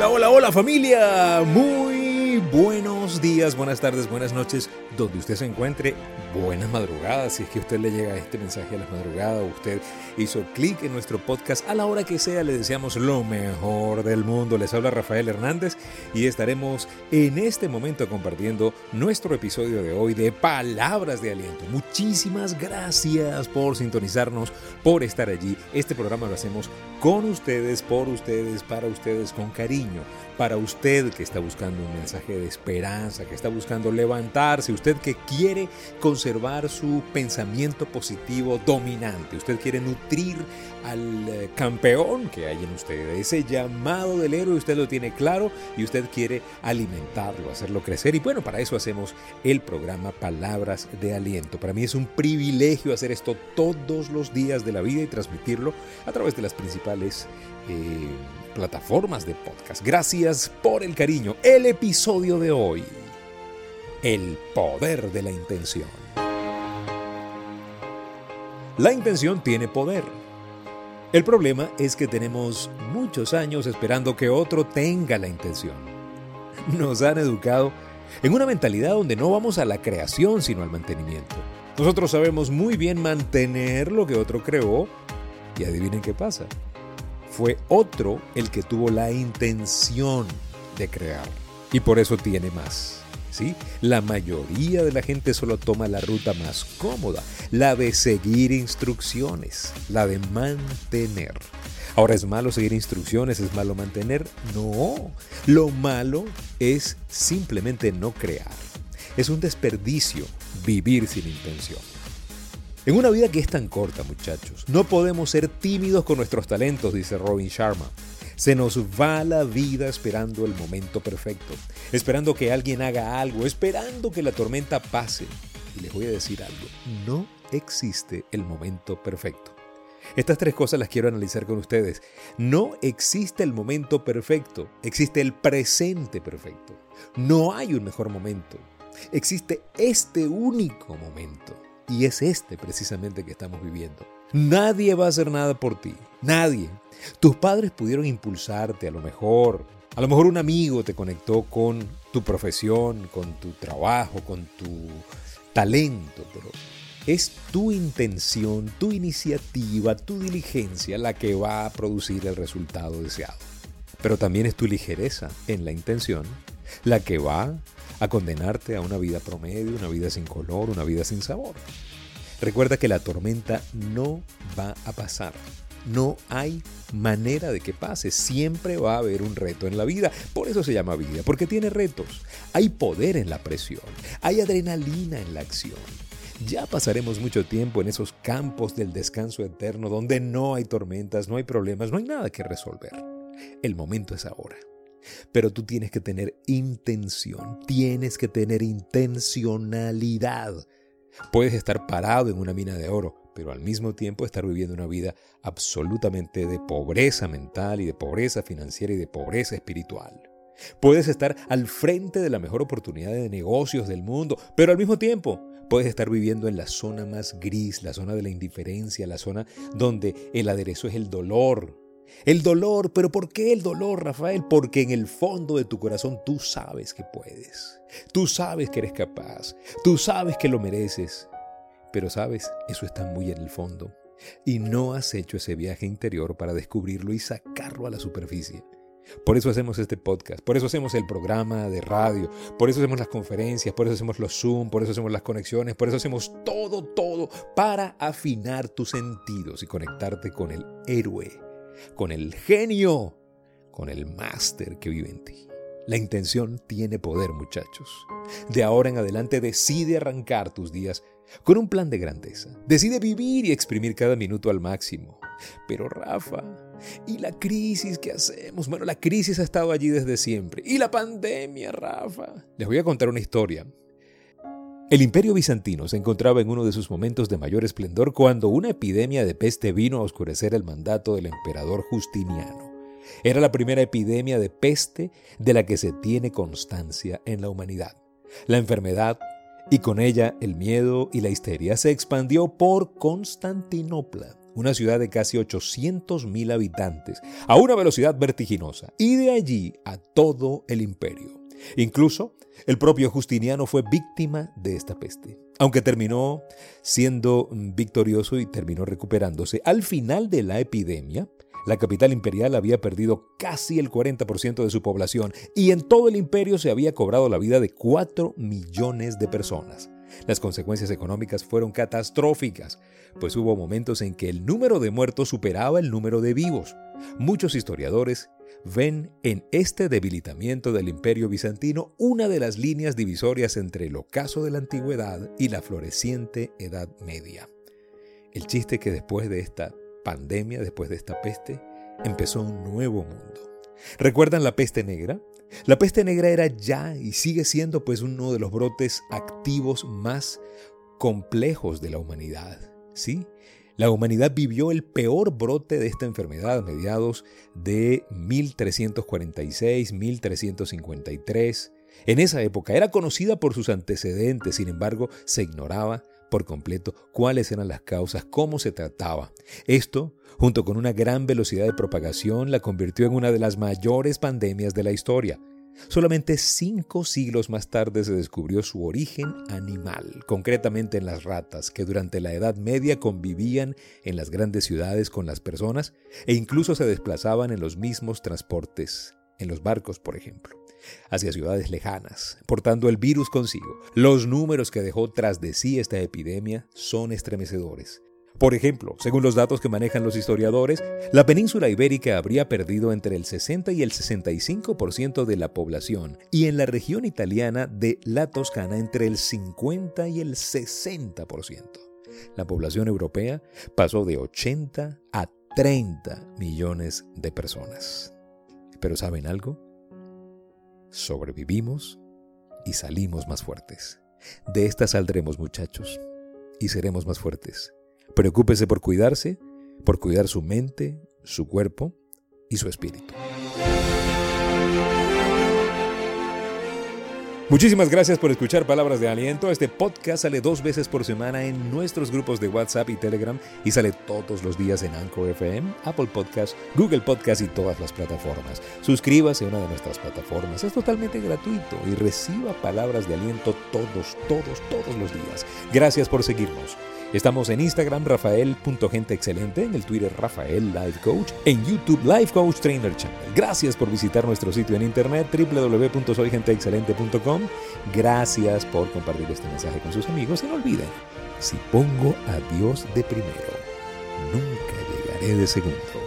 Hola, hola, hola familia. Muy buenos días, buenas tardes, buenas noches, donde usted se encuentre. Buenas madrugadas, si es que usted le llega este mensaje a las madrugadas, usted hizo clic en nuestro podcast a la hora que sea, le deseamos lo mejor del mundo. Les habla Rafael Hernández y estaremos en este momento compartiendo nuestro episodio de hoy de Palabras de Aliento. Muchísimas gracias por sintonizarnos, por estar allí. Este programa lo hacemos con ustedes, por ustedes, para ustedes, con cariño. Para usted que está buscando un mensaje de esperanza, que está buscando levantarse, usted que quiere conservar su pensamiento positivo dominante, usted quiere nutrir al eh, campeón que hay en usted, ese llamado del héroe usted lo tiene claro y usted quiere alimentarlo, hacerlo crecer y bueno, para eso hacemos el programa Palabras de Aliento. Para mí es un privilegio hacer esto todos los días de la vida y transmitirlo a través de las principales... Eh, plataformas de podcast. Gracias por el cariño. El episodio de hoy. El poder de la intención. La intención tiene poder. El problema es que tenemos muchos años esperando que otro tenga la intención. Nos han educado en una mentalidad donde no vamos a la creación sino al mantenimiento. Nosotros sabemos muy bien mantener lo que otro creó y adivinen qué pasa fue otro el que tuvo la intención de crear. Y por eso tiene más. ¿sí? La mayoría de la gente solo toma la ruta más cómoda, la de seguir instrucciones, la de mantener. Ahora, ¿es malo seguir instrucciones? ¿Es malo mantener? No. Lo malo es simplemente no crear. Es un desperdicio vivir sin intención. En una vida que es tan corta, muchachos, no podemos ser tímidos con nuestros talentos, dice Robin Sharma. Se nos va la vida esperando el momento perfecto, esperando que alguien haga algo, esperando que la tormenta pase. Y les voy a decir algo, no existe el momento perfecto. Estas tres cosas las quiero analizar con ustedes. No existe el momento perfecto, existe el presente perfecto. No hay un mejor momento, existe este único momento. Y es este precisamente que estamos viviendo. Nadie va a hacer nada por ti. Nadie. Tus padres pudieron impulsarte a lo mejor. A lo mejor un amigo te conectó con tu profesión, con tu trabajo, con tu talento, pero es tu intención, tu iniciativa, tu diligencia la que va a producir el resultado deseado. Pero también es tu ligereza en la intención la que va a condenarte a una vida promedio, una vida sin color, una vida sin sabor. Recuerda que la tormenta no va a pasar. No hay manera de que pase. Siempre va a haber un reto en la vida. Por eso se llama vida, porque tiene retos. Hay poder en la presión. Hay adrenalina en la acción. Ya pasaremos mucho tiempo en esos campos del descanso eterno donde no hay tormentas, no hay problemas, no hay nada que resolver. El momento es ahora. Pero tú tienes que tener intención, tienes que tener intencionalidad. Puedes estar parado en una mina de oro, pero al mismo tiempo estar viviendo una vida absolutamente de pobreza mental y de pobreza financiera y de pobreza espiritual. Puedes estar al frente de la mejor oportunidad de negocios del mundo, pero al mismo tiempo puedes estar viviendo en la zona más gris, la zona de la indiferencia, la zona donde el aderezo es el dolor, el dolor, pero ¿por qué el dolor, Rafael? Porque en el fondo de tu corazón tú sabes que puedes. Tú sabes que eres capaz. Tú sabes que lo mereces. Pero sabes, eso está muy en el fondo. Y no has hecho ese viaje interior para descubrirlo y sacarlo a la superficie. Por eso hacemos este podcast, por eso hacemos el programa de radio, por eso hacemos las conferencias, por eso hacemos los Zoom, por eso hacemos las conexiones, por eso hacemos todo, todo para afinar tus sentidos y conectarte con el héroe con el genio, con el máster que vive en ti. La intención tiene poder, muchachos. De ahora en adelante decide arrancar tus días con un plan de grandeza. Decide vivir y exprimir cada minuto al máximo. Pero Rafa, ¿y la crisis que hacemos? Bueno, la crisis ha estado allí desde siempre. ¿Y la pandemia, Rafa? Les voy a contar una historia. El imperio bizantino se encontraba en uno de sus momentos de mayor esplendor cuando una epidemia de peste vino a oscurecer el mandato del emperador Justiniano. Era la primera epidemia de peste de la que se tiene constancia en la humanidad. La enfermedad y con ella el miedo y la histeria se expandió por Constantinopla, una ciudad de casi 800.000 habitantes, a una velocidad vertiginosa, y de allí a todo el imperio. Incluso el propio Justiniano fue víctima de esta peste. Aunque terminó siendo victorioso y terminó recuperándose, al final de la epidemia, la capital imperial había perdido casi el 40% de su población y en todo el imperio se había cobrado la vida de 4 millones de personas. Las consecuencias económicas fueron catastróficas, pues hubo momentos en que el número de muertos superaba el número de vivos. Muchos historiadores ven en este debilitamiento del imperio bizantino una de las líneas divisorias entre el ocaso de la antigüedad y la floreciente Edad Media. El chiste que después de esta pandemia, después de esta peste, empezó un nuevo mundo. ¿Recuerdan la peste negra? La peste negra era ya y sigue siendo pues uno de los brotes activos más complejos de la humanidad. ¿Sí? La humanidad vivió el peor brote de esta enfermedad a mediados de 1346-1353. En esa época era conocida por sus antecedentes, sin embargo, se ignoraba por completo cuáles eran las causas, cómo se trataba. Esto, junto con una gran velocidad de propagación, la convirtió en una de las mayores pandemias de la historia. Solamente cinco siglos más tarde se descubrió su origen animal, concretamente en las ratas, que durante la Edad Media convivían en las grandes ciudades con las personas e incluso se desplazaban en los mismos transportes, en los barcos, por ejemplo hacia ciudades lejanas, portando el virus consigo. Los números que dejó tras de sí esta epidemia son estremecedores. Por ejemplo, según los datos que manejan los historiadores, la península ibérica habría perdido entre el 60 y el 65% de la población y en la región italiana de la Toscana entre el 50 y el 60%. La población europea pasó de 80 a 30 millones de personas. Pero ¿saben algo? sobrevivimos y salimos más fuertes. De esta saldremos muchachos y seremos más fuertes. Preocúpese por cuidarse, por cuidar su mente, su cuerpo y su espíritu. Muchísimas gracias por escuchar Palabras de Aliento. Este podcast sale dos veces por semana en nuestros grupos de WhatsApp y Telegram y sale todos los días en Anchor FM, Apple Podcast, Google Podcast y todas las plataformas. Suscríbase a una de nuestras plataformas, es totalmente gratuito y reciba palabras de aliento todos, todos, todos los días. Gracias por seguirnos. Estamos en Instagram, rafael.genteexcelente, en el Twitter, Rafael Life Coach, en YouTube, Life Coach Trainer Channel. Gracias por visitar nuestro sitio en internet, www.soygenteexcelente.com. Gracias por compartir este mensaje con sus amigos y no olviden, si pongo a Dios de primero, nunca llegaré de segundo.